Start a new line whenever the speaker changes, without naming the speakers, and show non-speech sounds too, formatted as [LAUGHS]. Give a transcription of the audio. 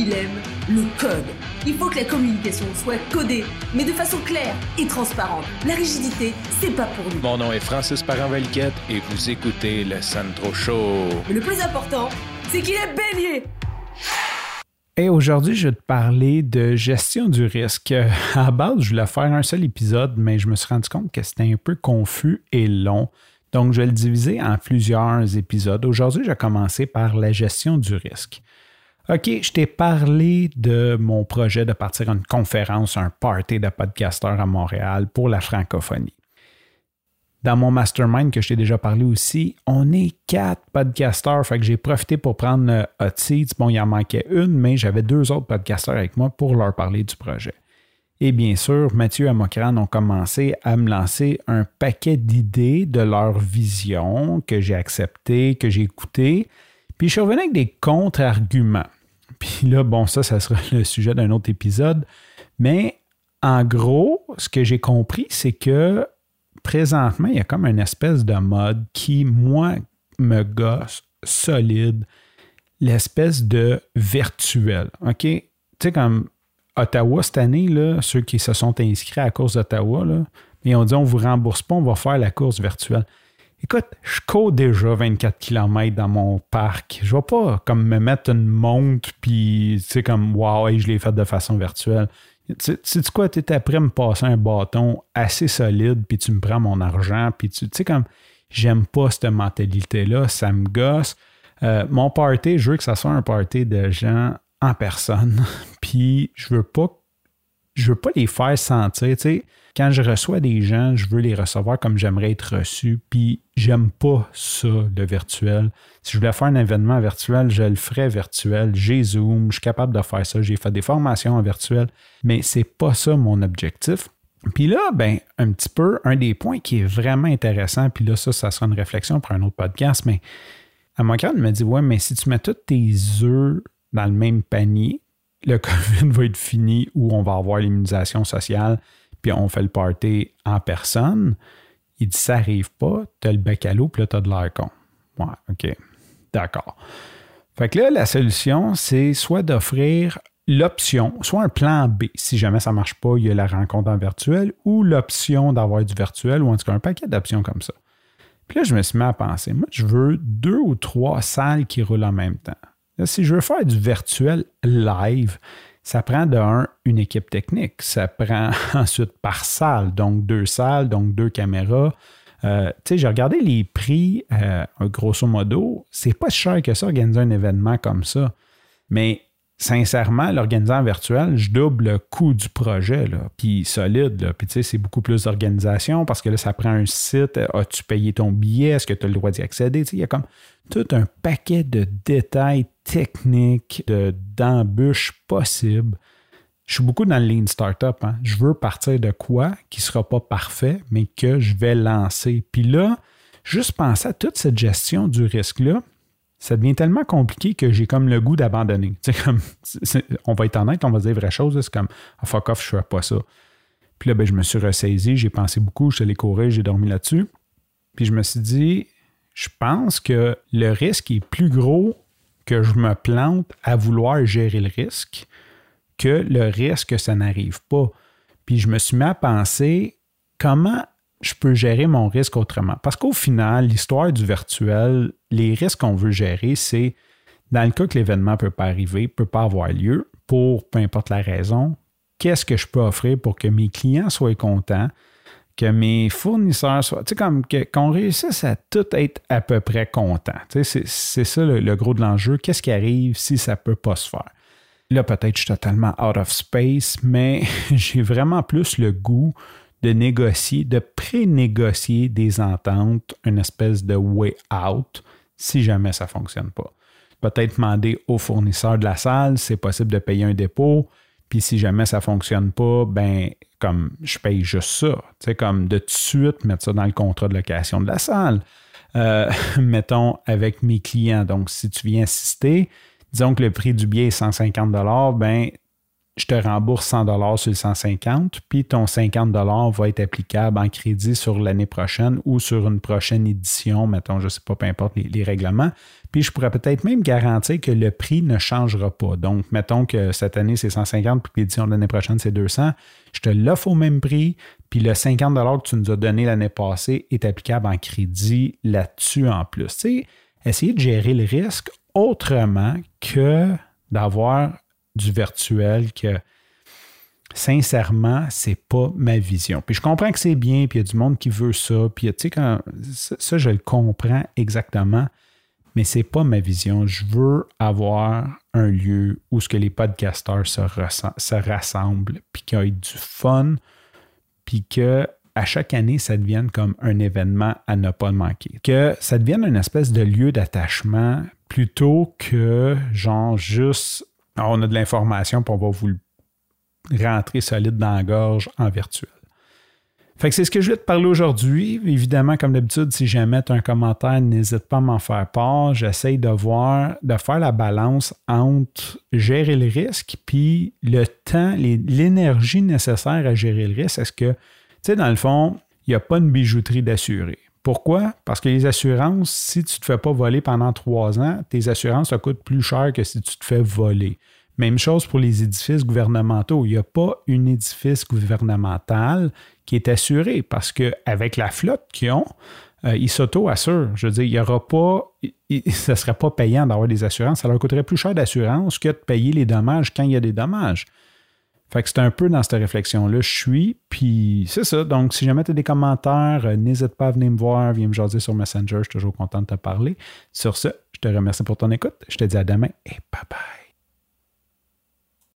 il aime le code. Il faut que la communication soit codée, mais de façon claire et transparente. La rigidité, c'est pas pour nous.
Mon nom est Francis parent et vous écoutez le Sandro Show.
Mais le plus important, c'est qu'il est bélier.
Et aujourd'hui, je vais te parler de gestion du risque. À base, je voulais faire un seul épisode, mais je me suis rendu compte que c'était un peu confus et long. Donc, je vais le diviser en plusieurs épisodes. Aujourd'hui, je vais commencer par la gestion du risque. OK, je t'ai parlé de mon projet de partir à une conférence, un party de podcasteurs à Montréal pour la francophonie. Dans mon mastermind que je t'ai déjà parlé aussi, on est quatre podcasteurs, fait que j'ai profité pour prendre Seats. Bon, il en manquait une, mais j'avais deux autres podcasteurs avec moi pour leur parler du projet. Et bien sûr, Mathieu et Mokran ont commencé à me lancer un paquet d'idées de leur vision que j'ai accepté, que j'ai écouté. Puis je suis revenu avec des contre-arguments. Puis là, bon, ça, ça sera le sujet d'un autre épisode. Mais en gros, ce que j'ai compris, c'est que présentement, il y a comme une espèce de mode qui, moi, me gosse solide, l'espèce de virtuel. OK? Tu sais, comme Ottawa cette année, ceux qui se sont inscrits à la course d'Ottawa, ils ont dit on ne vous rembourse pas, on va faire la course virtuelle. Écoute, je cours déjà 24 km dans mon parc. Je vais pas comme me mettre une montre puis tu sais comme wow, je l'ai fait de façon virtuelle. Tu sais quoi, tu es après me passer un bâton assez solide puis tu me prends mon argent puis tu sais comme j'aime pas cette mentalité là, ça me gosse. Euh, mon party, je veux que ça soit un party de gens en personne. [LAUGHS] puis je veux pas je veux pas les faire sentir, tu sais quand je reçois des gens, je veux les recevoir comme j'aimerais être reçu, puis j'aime pas ça, le virtuel. Si je voulais faire un événement virtuel, je le ferais virtuel. J'ai Zoom, je suis capable de faire ça, j'ai fait des formations en virtuel, mais c'est pas ça mon objectif. Puis là, ben, un petit peu, un des points qui est vraiment intéressant, puis là, ça, ça sera une réflexion pour un autre podcast, mais à mon cœur, me dit Ouais, mais si tu mets tous tes œufs dans le même panier, le [LAUGHS] COVID va être fini ou on va avoir l'immunisation sociale puis on fait le party en personne. Il dit ça arrive pas, tu as le bec à l'eau, puis là, tu as de l'air con. Ouais, OK. D'accord. Fait que là, la solution, c'est soit d'offrir l'option, soit un plan B, si jamais ça ne marche pas, il y a la rencontre en virtuel, ou l'option d'avoir du virtuel, ou en tout cas un paquet d'options comme ça. Puis là, je me suis mis à penser, moi, je veux deux ou trois salles qui roulent en même temps. si je veux faire du virtuel live, ça prend de un une équipe technique. Ça prend [LAUGHS] ensuite par salle, donc deux salles, donc deux caméras. Euh, tu sais, j'ai regardé les prix, euh, grosso modo, c'est pas cher que ça organiser un événement comme ça. Mais sincèrement, l'organisant virtuel, je double le coût du projet, puis solide. Puis tu sais, c'est beaucoup plus d'organisation parce que là, ça prend un site. As-tu payé ton billet? Est-ce que tu as le droit d'y accéder? Tu sais, il y a comme tout un paquet de détails techniques, d'embûches possibles. Je suis beaucoup dans le lean startup. Hein. Je veux partir de quoi qui ne sera pas parfait, mais que je vais lancer. Puis là, juste penser à toute cette gestion du risque-là, ça devient tellement compliqué que j'ai comme le goût d'abandonner. [LAUGHS] On va être honnête, on va dire vraie chose, c'est comme ah, fuck off, je ne fais pas ça. Puis là, ben, je me suis ressaisi, j'ai pensé beaucoup, je suis allé courir, j'ai dormi là-dessus. Puis je me suis dit, je pense que le risque est plus gros que je me plante à vouloir gérer le risque que le risque que ça n'arrive pas. Puis je me suis mis à penser comment je peux gérer mon risque autrement. Parce qu'au final, l'histoire du virtuel, les risques qu'on veut gérer, c'est dans le cas que l'événement ne peut pas arriver, ne peut pas avoir lieu, pour peu importe la raison, qu'est-ce que je peux offrir pour que mes clients soient contents, que mes fournisseurs soient. Tu sais, comme qu'on réussisse à tout être à peu près content. Tu sais, c'est ça le, gros de l'enjeu. Qu'est-ce qui arrive si ça ne peut pas se faire? Là, peut-être je suis totalement out of space, mais [LAUGHS] j'ai vraiment plus le goût de négocier, de pré-négocier des ententes, une espèce de way out, si jamais ça ne fonctionne pas. Peut-être demander au fournisseur de la salle, c'est possible de payer un dépôt, puis si jamais ça ne fonctionne pas, ben comme je paye juste ça. Tu sais, comme de suite mettre ça dans le contrat de location de la salle. Euh, [LAUGHS] mettons avec mes clients. Donc, si tu viens assister, disons que le prix du billet est 150 ben je te rembourse 100 sur le 150, puis ton 50 va être applicable en crédit sur l'année prochaine ou sur une prochaine édition, mettons, je ne sais pas, peu importe les, règlements. Puis je pourrais peut-être même garantir que le prix ne changera pas. Donc, mettons que cette année, c'est 150, puis l'édition de l'année prochaine, c'est 200. Je te l'offre au même prix, puis le 50 que tu nous as donné l'année passée est applicable en crédit là-dessus en plus. Tu sais, essayer de gérer le risque autrement que d'avoir du virtuel que sincèrement, c'est pas ma vision. Puis je comprends que c'est bien, puis il y a du monde qui veut ça, puis tu sais, quand, ça, je le comprends exactement, mais c'est pas ma vision. Je veux avoir un lieu où ce que les podcasteurs se, se rassemblent, puis qu'il y ait du fun, puis que à chaque année, ça devienne comme un événement à ne pas manquer. Que ça devienne une espèce de lieu d'attachement plutôt que genre juste on a de l'information, puis on va vous le rentrer solide dans la gorge en virtuel. Fait que c'est ce que je vais te parler aujourd'hui. Évidemment, comme d'habitude, si jamais tu as un commentaire, n'hésite pas à m'en faire part. J'essaye de voir, de faire la balance entre gérer le risque puis le temps, l'énergie nécessaire à gérer le risque. Est-ce que, tu sais, dans le fond, il n'y a pas une bijouterie d'assuré. Pourquoi? Parce que les assurances, si tu ne te fais pas voler pendant trois ans, tes assurances te coûtent plus cher que si tu te fais voler. Même chose pour les édifices gouvernementaux. Il n'y a pas un édifice gouvernemental qui est assuré parce qu'avec la flotte qu'ils ont, euh, ils s'auto-assurent. Je veux dire, il y aura pas, ce ne serait pas payant d'avoir des assurances. Ça leur coûterait plus cher d'assurance que de payer les dommages quand il y a des dommages. Fait que c'est un peu dans cette réflexion-là, je suis. Puis c'est ça. Donc, si jamais tu as des commentaires, euh, n'hésite pas à venir me voir, viens me jaser sur Messenger. Je suis toujours content de te parler. Sur ce, je te remercie pour ton écoute. Je te dis à demain et bye bye.